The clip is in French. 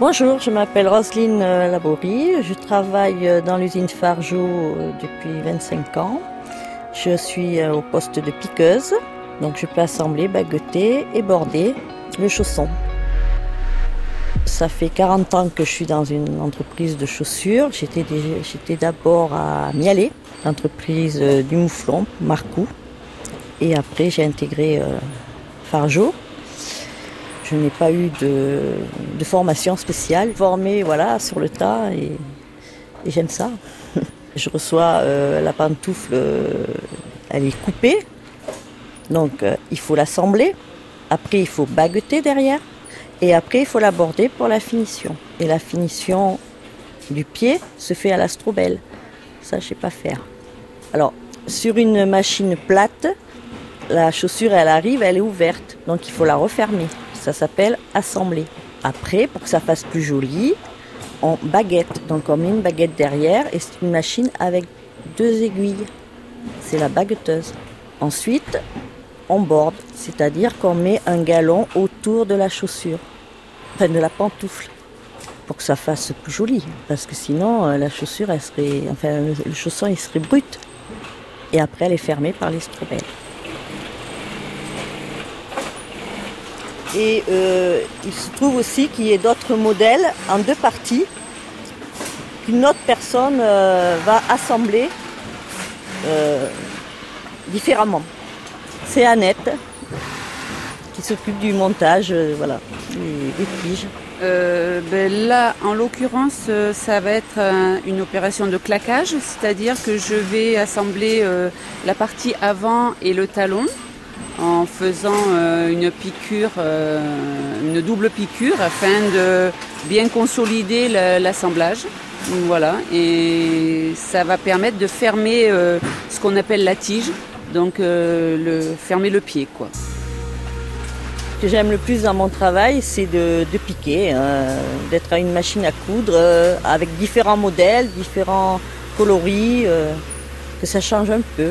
Bonjour, je m'appelle Roselyne euh, Laborie. Je travaille euh, dans l'usine Fargeau euh, depuis 25 ans. Je suis au poste de piqueuse, donc je peux assembler, bagueter et border le chausson. Ça fait 40 ans que je suis dans une entreprise de chaussures. J'étais d'abord à Mialet, entreprise du mouflon, Marcou. Et après, j'ai intégré Fargeau je n'ai pas eu de, formation spéciale, formée voilà, sur le tas et, j'aime ça. Je reçois euh, la pantoufle, euh, elle est coupée, donc euh, il faut l'assembler. Après, il faut bagueter derrière. Et après, il faut l'aborder pour la finition. Et la finition du pied se fait à l'astrobelle. Ça, je sais pas faire. Alors, sur une machine plate, la chaussure, elle arrive, elle est ouverte. Donc, il faut la refermer. Ça s'appelle assembler. Après, pour que ça fasse plus joli, on baguette. Donc on met une baguette derrière et c'est une machine avec deux aiguilles. C'est la baguetteuse. Ensuite, on borde, c'est-à-dire qu'on met un galon autour de la chaussure, enfin de la pantoufle, pour que ça fasse plus joli. Parce que sinon, euh, la chaussure, elle enfin, le chausson, il serait brut. Et après, elle est fermée par l'estrobelle. Et euh, il se trouve aussi qu'il y ait d'autres modèles en deux parties qu'une autre personne euh, va assembler euh, différemment. C'est Annette qui s'occupe du montage voilà, des, tiges. Ben là, en l'occurrence, ça va être une opération de claquage, c'est-à-dire que je vais assembler la partie avant et le talon en faisant euh, une piqûre, euh, une double piqûre afin de bien consolider l'assemblage. Voilà, et ça va permettre de fermer euh, ce qu'on appelle la tige, donc fermer le pied. Quoi. Ce que j'aime le plus dans mon travail, c'est de, piquer, hein, d'être à une machine à coudre avec différents modèles, différents coloris, que ça change un peu.